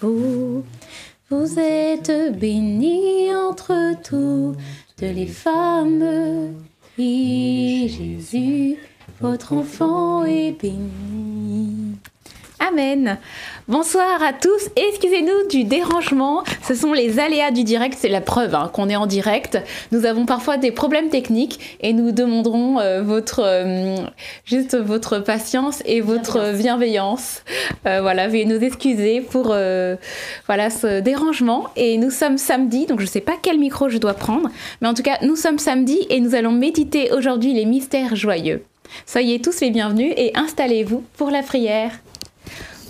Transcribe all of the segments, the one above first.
Vous, vous êtes bénie entre toutes les femmes, et Jésus, votre enfant, est béni. Amen. Bonsoir à tous. Excusez-nous du dérangement. Ce sont les aléas du direct. C'est la preuve hein, qu'on est en direct. Nous avons parfois des problèmes techniques et nous demanderons euh, votre euh, juste votre patience et votre bienveillance. Euh, voilà, veuillez nous excuser pour voilà ce dérangement. Et nous sommes samedi, donc je ne sais pas quel micro je dois prendre, mais en tout cas nous sommes samedi et nous allons méditer aujourd'hui les mystères joyeux. Soyez tous les bienvenus et installez-vous pour la prière.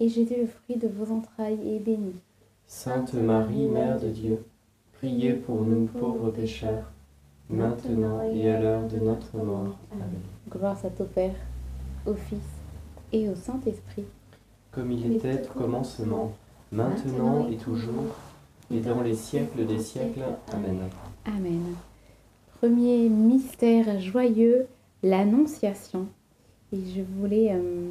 et Jésus, le fruit de vos entrailles, est béni. Sainte Marie, Mère de Dieu, priez pour nous pauvres pécheurs, maintenant et à l'heure de notre mort. Amen. Gloire à ton Père, au Fils et au Saint-Esprit. Comme il était au commencement, maintenant et toujours, et dans les siècles des siècles. Amen. Amen. Premier mystère joyeux, l'Annonciation. Et je voulais... Euh,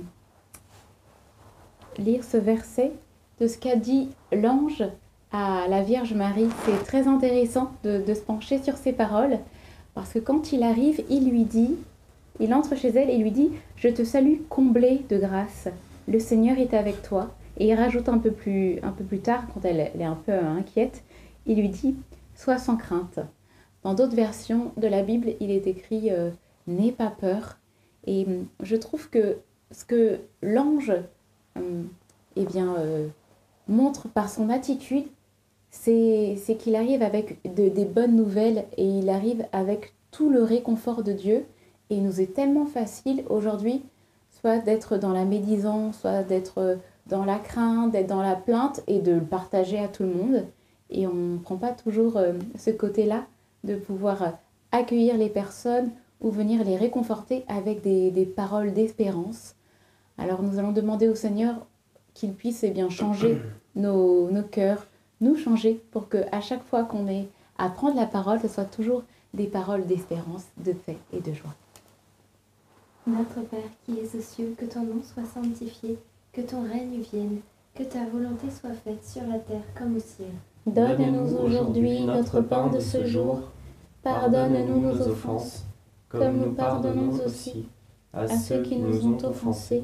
lire ce verset de ce qu'a dit l'ange à la Vierge Marie. C'est très intéressant de, se pencher sur ces paroles, parce que quand il arrive, il lui dit, il entre chez elle et lui dit, je te salue comblée de grâce, le Seigneur est avec toi. Et il rajoute un peu plus, un peu plus tard, quand elle, est un peu inquiète, il lui dit, sois sans crainte. Dans d'autres versions de la Bible, il est écrit, euh, n'aie pas peur. Et hum, je trouve que ce que l'ange euh, eh bien, euh, montre par son attitude, c'est qu'il arrive avec des bonnes nouvelles et il arrive avec tout le réconfort de Dieu. Et il nous est tellement facile aujourd'hui, soit d'être dans la médisance, soit d'être dans la crainte, d'être dans la plainte et de le partager à tout le monde. Et on ne prend pas toujours euh, ce côté-là de pouvoir accueillir les personnes ou venir les réconforter avec des paroles d'espérance. Alors nous allons demander au Seigneur qu'il puisse eh bien, changer nos, nos cœurs, nous changer pour que à chaque fois qu'on ait à prendre la parole, ce soit toujours des paroles d'espérance, de paix et de joie. Notre Père qui es aux cieux, que ton nom soit sanctifié, que ton règne vienne, que ta volonté soit faite sur la terre comme au ciel. Donne-nous aujourd'hui notre pain de ce jour. Pardonne-nous nos offenses, comme nous pardonnons aussi à ceux qui nous ont offensés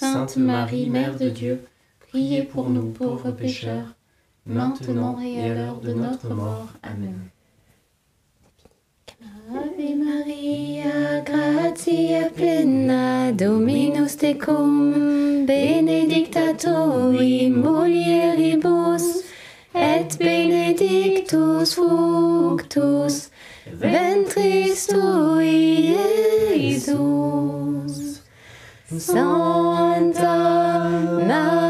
Sainte Marie, Mère de Dieu, priez pour nous pauvres pécheurs, maintenant et à l'heure de notre mort. Amen. Ave Maria, gratia plena, Dominus tecum, benedicta tu et benedictus fructus ventris tui, Iesus. Santa Maria,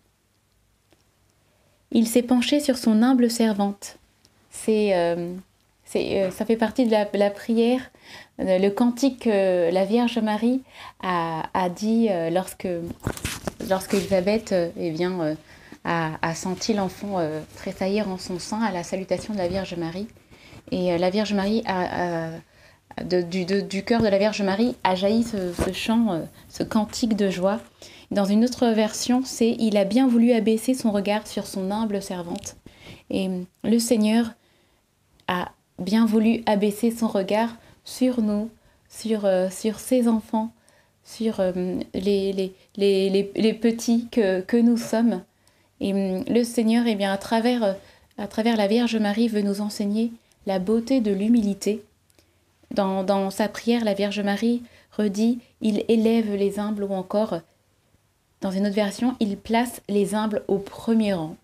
Il s'est penché sur son humble servante. C'est, euh, euh, ça fait partie de la, prière, euh, le cantique que la Vierge Marie a, a dit lorsque, lorsque Élisabeth euh, eh bien, a, a senti l'enfant tressaillir en son sein à la salutation de la Vierge Marie. Et la Vierge Marie a, de- du, cœur de la Vierge Marie a jailli ce, chant, ce cantique de joie. Dans une autre version, c'est Il a bien voulu abaisser son regard sur son humble servante. Et le Seigneur a bien voulu abaisser son regard sur nous, sur, euh, sur ses enfants, sur euh, les, les, les, les, petits que, que nous sommes. Et hum, le Seigneur, eh bien, à, travers, à travers la Vierge Marie, veut nous enseigner la beauté de l'humilité. Dans, dans sa prière, la Vierge Marie redit Il élève les humbles ou encore, dans une autre version, Il place les humbles au premier rang.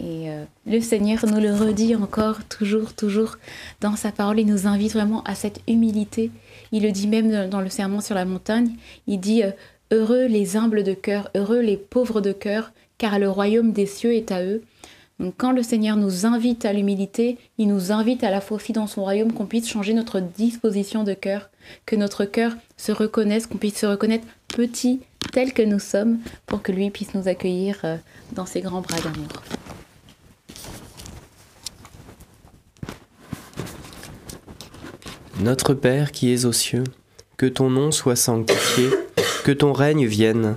Et euh, le Seigneur nous le redit encore, toujours, toujours, dans sa parole. Il nous invite vraiment à cette humilité. Il le dit même dans le sermon sur la montagne. Il dit euh, Heureux les humbles de cœur, heureux les pauvres de cœur, car le royaume des cieux est à eux. Quand le Seigneur nous invite à l'humilité, il nous invite à la fois aussi dans son royaume qu'on puisse changer notre disposition de cœur, que notre cœur se reconnaisse, qu'on puisse se reconnaître petit tel que nous sommes, pour que lui puisse nous accueillir euh, dans ses grands bras d'amour. Notre Père qui es aux cieux, que ton nom soit sanctifié, que ton règne vienne,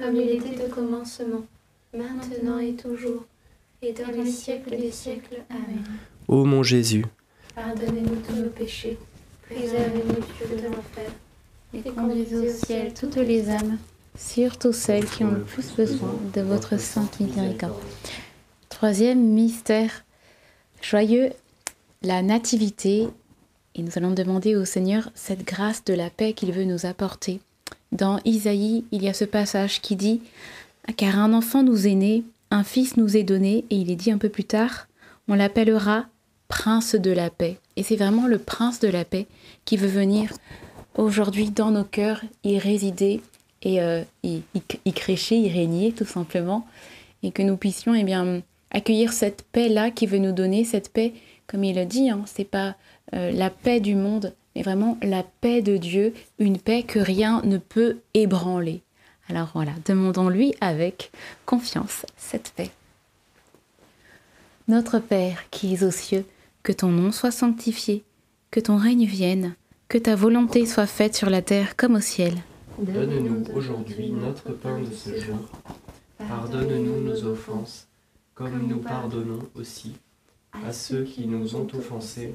Comme il était au commencement, maintenant et toujours, et dans les siècles des siècles. Amen. Ô mon Jésus, Pardonnez-nous tous nos péchés, préservez-nous du feu de l'enfer, Et conduisez au ciel toutes les âmes, surtout celles qui ont le plus besoin de votre sainte miséricorde. Troisième mystère joyeux, la nativité. Et nous allons demander au Seigneur cette grâce de la paix qu'il veut nous apporter. Dans Isaïe, il y a ce passage qui dit Car un enfant nous est né, un fils nous est donné, et il est dit un peu plus tard On l'appellera Prince de la paix. Et c'est vraiment le Prince de la paix qui veut venir aujourd'hui dans nos cœurs, y résider et y, y, y crécher, y régner tout simplement. Et que nous puissions eh accueillir cette paix-là qui veut nous donner cette paix, comme il le dit, hein, c'est pas euh, la paix du monde, vraiment la paix de Dieu, une paix que rien ne peut ébranler. Alors voilà, demandons-lui avec confiance cette paix. Notre Père qui es aux cieux, que ton nom soit sanctifié, que ton règne vienne, que ta volonté soit faite sur la terre comme au ciel. Donne-nous aujourd'hui notre pain de ce jour. Pardonne-nous nos offenses, comme nous pardonnons aussi à ceux qui nous ont offensés.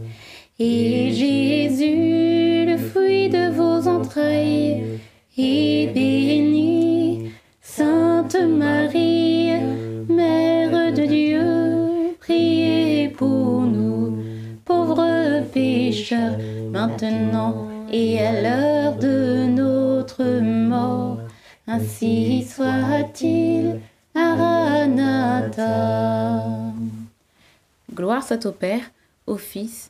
Et Jésus, le fruit de vos entrailles, est béni. Sainte Marie, Mère de Dieu, priez pour nous, pauvres pécheurs, maintenant et à l'heure de notre mort. Ainsi soit-il. Maranatha. Gloire soit au Père, au Fils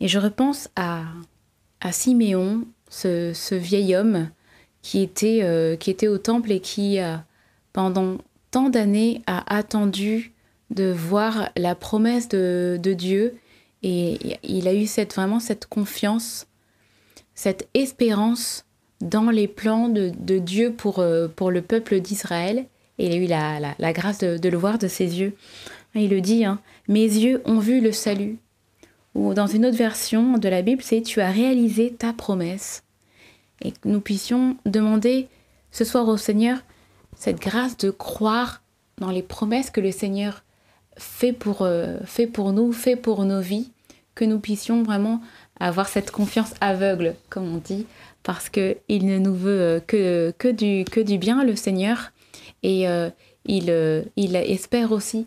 Et je repense à, à Siméon, ce, ce vieil homme qui était, euh, qui était au temple et qui, pendant tant d'années, a attendu de voir la promesse de, de Dieu. Et il a eu cette, vraiment cette confiance, cette espérance dans les plans de, de Dieu pour, euh, pour le peuple d'Israël. Et il a eu la, la, grâce de, de le voir de ses yeux. Il le dit, hein, mes yeux ont vu le salut. Ou dans une autre version de la Bible, c'est tu as réalisé ta promesse. Et que nous puissions demander ce soir au Seigneur cette grâce de croire dans les promesses que le Seigneur fait pour, euh, fait pour nous, fait pour nos vies, que nous puissions vraiment avoir cette confiance aveugle, comme on dit, parce qu'il ne nous veut euh, que, que, du, que du bien, le Seigneur, et euh, il, il espère aussi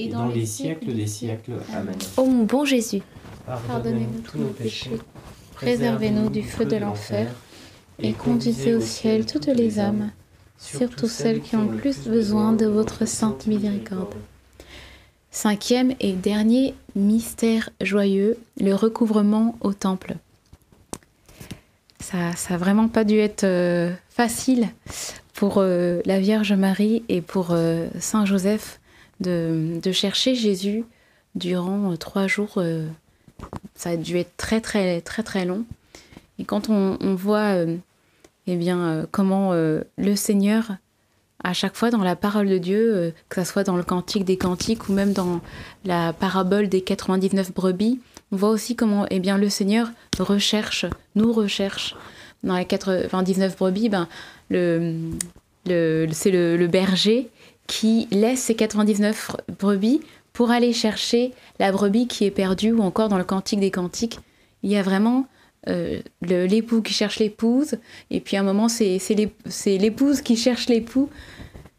et dans les siècles des siècles. Amen. Ô mon bon Jésus, Pardonnez-nous tous nos péchés, Préservez-nous du feu de l'enfer, et conduisez au ciel toutes les âmes, surtout celles qui ont le plus besoin de votre sainte miséricorde. Cinquième et dernier mystère joyeux, le recouvrement au temple. Ça n'a vraiment pas dû être euh, facile pour euh, la Vierge Marie et pour euh, Saint Joseph de, chercher Jésus durant euh, trois jours. euh, ça a dû être très très très très long. Et quand on, voit euh, eh bien, comment le Seigneur, à chaque fois dans la parole de Dieu, que ce soit dans le Cantique des Cantiques ou même dans la parabole des 99 brebis, on voit aussi comment eh bien, le Seigneur recherche, nous recherche. Dans les 99 brebis, ben, le, le, c'est le berger qui laisse ses 99 brebis pour aller chercher la brebis qui est perdue, ou encore dans le Cantique des Cantiques, il y a vraiment euh, l'époux qui cherche l'épouse, et puis à un moment, c'est c'est l'ép- c'est l'épouse qui cherche l'époux.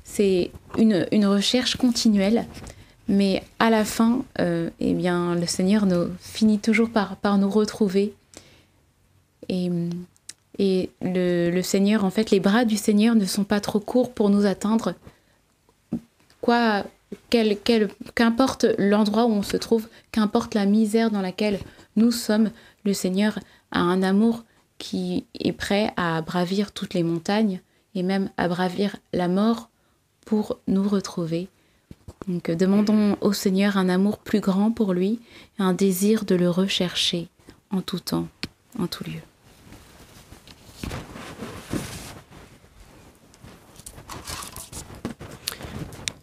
C'est une, une recherche continuelle, mais à la fin, euh, eh bien, le Seigneur nous, finit toujours par, nous retrouver. Et Et le Seigneur, en fait, les bras du Seigneur ne sont pas trop courts pour nous atteindre. Quel- qu'importe l'endroit où on se trouve, qu'importe la misère dans laquelle nous sommes, le Seigneur a un amour qui est prêt à bravir toutes les montagnes et même à bravir la mort pour nous retrouver. Donc demandons au Seigneur un amour plus grand pour lui, et un désir de le rechercher en tout temps, en tout lieu.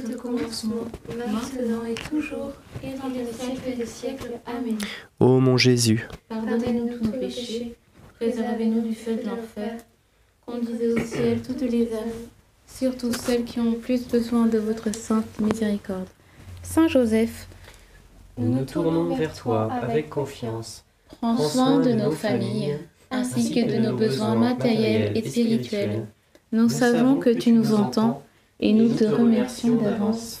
au commencement, maintenant et toujours, et dans les siècles des siècles. Amen. Ô mon Jésus, Pardonnez-nous tous nos péchés, préservez-nous du feu de l'enfer, conduisez au ciel toutes les âmes, Surtout celles qui ont le plus besoin de votre sainte miséricorde. Saint Joseph, nous nous tournons vers toi avec confiance. prends soin de nos familles, ainsi que de nos besoins matériels et spirituels. Nous savons que tu nous entends et nous te remercions d'avance.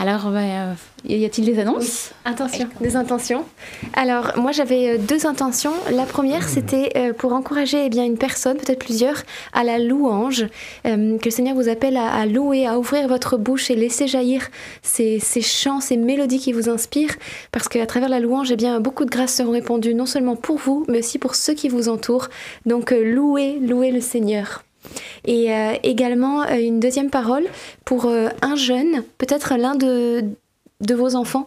Alors, bah, euh, y a-t-il des annonces Intention, des intentions. Alors, moi, j'avais euh, deux intentions. La première, c'était euh, pour encourager eh bien, une personne, peut-être plusieurs, à la louange, euh, que le Seigneur vous appelle à, à louer, à ouvrir votre bouche et laisser jaillir ces, ces chants, ces mélodies qui vous inspirent, parce qu'à travers la louange, eh bien, beaucoup de grâces seront répandues, non seulement pour vous, mais aussi pour ceux qui vous entourent. Donc, louez, louez le Seigneur. Et euh, également euh, une deuxième parole pour euh, un jeune, peut-être l'un de, vos enfants,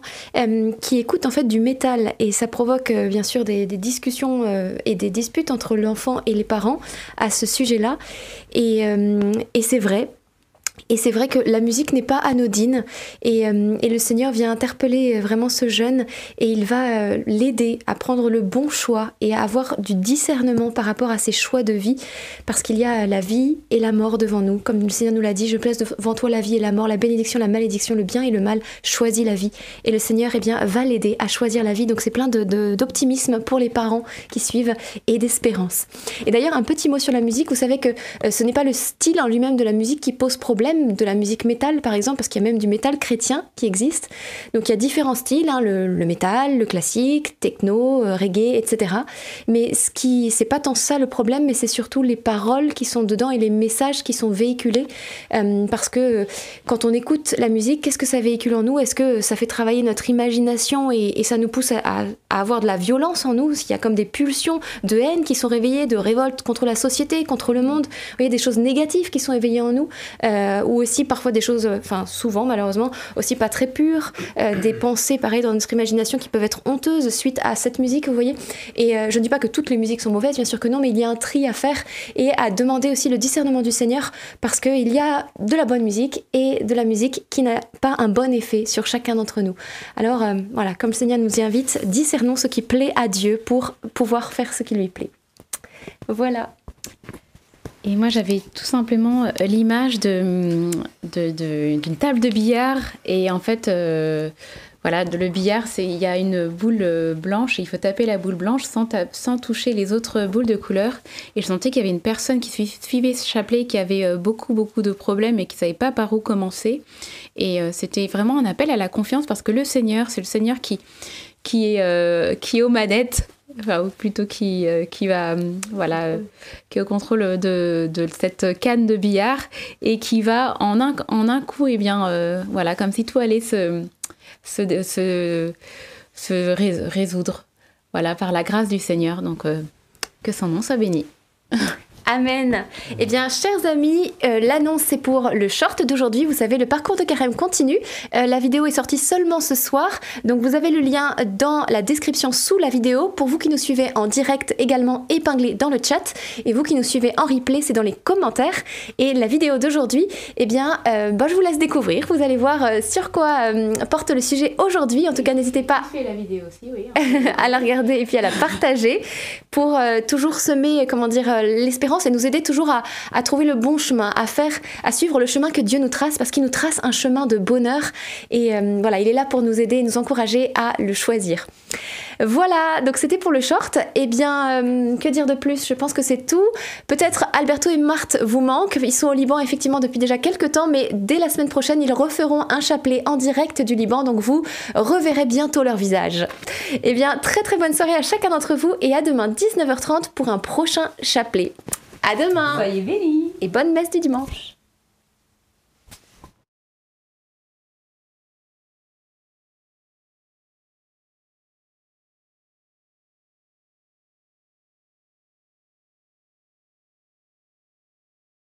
qui écoute en fait du métal et ça provoque bien sûr des, discussions et des disputes entre l'enfant et les parents à ce sujet-là. Et, et c'est vrai. Et c'est vrai que la musique n'est pas anodine et, euh, et le Seigneur vient interpeller vraiment ce jeune et il va euh, l'aider à prendre le bon choix et à avoir du discernement par rapport à ses choix de vie parce qu'il y a la vie et la mort devant nous. Comme le Seigneur nous l'a dit, je place devant toi la vie et la mort, la bénédiction, la malédiction, le bien et le mal, choisis la vie. Et le Seigneur eh bien, va l'aider à choisir la vie. Donc c'est plein d'optimisme pour les parents qui suivent et d'espérance. Et d'ailleurs, un petit mot sur la musique, vous savez que euh, ce n'est pas le style en lui-même de la musique qui pose problème, de la musique métal par exemple, parce qu'il y a même du métal chrétien qui existe. Donc il y a différents styles, hein, le, le métal, le classique, techno, euh, reggae, etc. Mais ce qui, c'est pas tant ça le problème, mais c'est surtout les paroles qui sont dedans et les messages qui sont véhiculés. Euh, parce que euh, quand on écoute la musique, qu'est-ce que ça véhicule en nous? Est-ce que ça fait travailler notre imagination et, ça nous pousse à, avoir de la violence en nous? Il y a comme des pulsions de haine qui sont réveillées, de révolte contre la société, contre le monde. Vous voyez, des choses négatives qui sont éveillées en nous, ou aussi parfois des choses, euh, enfin souvent malheureusement, aussi pas très pures, euh, des pensées pareil dans notre imagination qui peuvent être honteuses suite à cette musique, vous voyez. Et euh, je ne dis pas que toutes les musiques sont mauvaises, bien sûr que non, mais il y a un tri à faire et à demander aussi le discernement du Seigneur parce qu'il y a de la bonne musique et de la musique qui n'a pas un bon effet sur chacun d'entre nous. Alors euh, voilà, comme le Seigneur nous y invite, discernons ce qui plaît à Dieu pour pouvoir faire ce qui lui plaît. Voilà. Et moi, j'avais tout simplement euh, l'image d'une table de billard. Et en fait, euh, voilà, le billard, c'est il y a une boule euh, blanche et il faut taper la boule blanche sans, toucher les autres boules de couleur. Et je sentais qu'il y avait une personne qui sui- suivait ce chapelet qui avait euh, beaucoup, beaucoup de problèmes et qui ne savait pas par où commencer. Et c'était vraiment un appel à la confiance parce que le Seigneur, c'est le Seigneur qui, qui, qui est aux manettes. Ou plutôt qui, euh, qui va, hum, voilà, euh, qui est au contrôle de, de cette canne de billard et qui va en un, en un coup, et bien, euh, voilà, comme si tout allait se, se, se, se rés- résoudre, voilà, par la grâce du Seigneur. Donc, euh, que son nom soit béni. Amen. Eh bien, chers amis, euh, l'annonce c'est pour le short d'aujourd'hui. Vous savez, le parcours de carême continue. Euh, la vidéo est sortie seulement ce soir, donc vous avez le lien dans la description sous la vidéo. Pour vous qui nous suivez en direct, également épinglé dans le chat, et vous qui nous suivez en replay, c'est dans les commentaires. Et la vidéo d'aujourd'hui, eh bien, euh, bah, je vous laisse découvrir. Vous allez voir sur quoi porte le sujet aujourd'hui. En tout cas, n'hésitez pas fait la vidéo aussi, oui. à la regarder et puis à la partager pour toujours semer, comment dire, euh, et nous aider toujours à, à trouver le bon chemin, à faire, à suivre le chemin que Dieu nous trace parce qu'il nous trace un chemin de bonheur et euh, voilà, il est là pour nous aider et nous encourager à le choisir. Voilà, donc c'était pour le short. Eh bien, euh, que dire de plus? Je pense que c'est tout. Peut-être Alberto et Marthe vous manquent. Ils sont au Liban effectivement depuis déjà quelques temps, mais dès la semaine prochaine, ils referont un chapelet en direct du Liban, donc vous reverrez bientôt leur visage. Eh bien, très très bonne soirée à chacun d'entre vous et à demain 19h30 pour un prochain chapelet. À demain Soyez bénis et bonne messe du dimanche.